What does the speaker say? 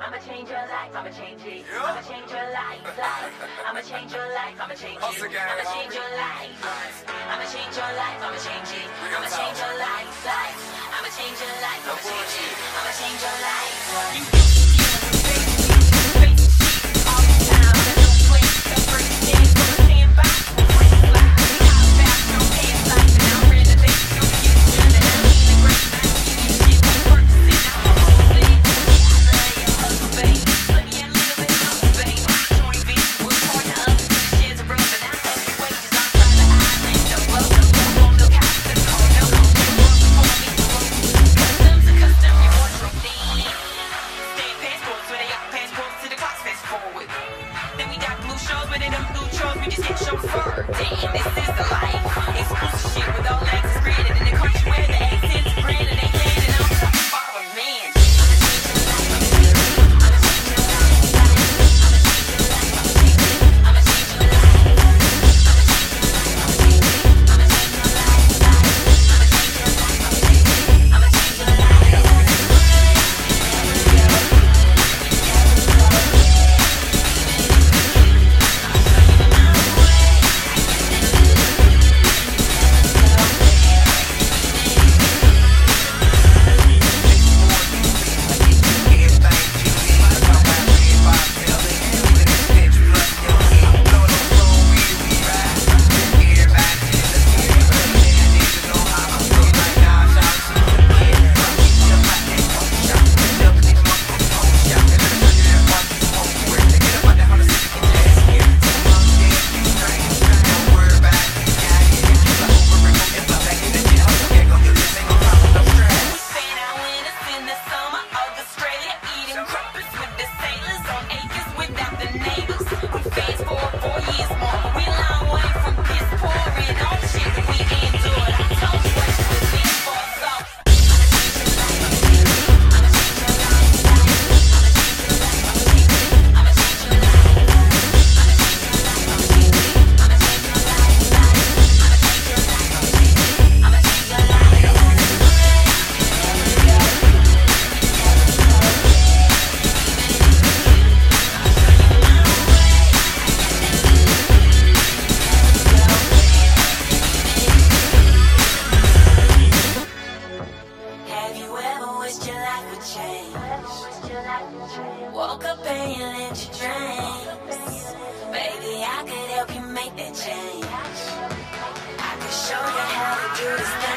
I'ma change your life, I'ma change it. I'ma change your life, life. I'ma change your life, I'ma change it. I'ma change your life. I'ma change your life, I'ma change it. I'ma change your life, life. I'ma change your life, I'ma change it. I'ma change your life. Damn, this is the life. Wished your life would change? Woke up and you let your dreams. Baby, I could help you make that change. I could show you how to do this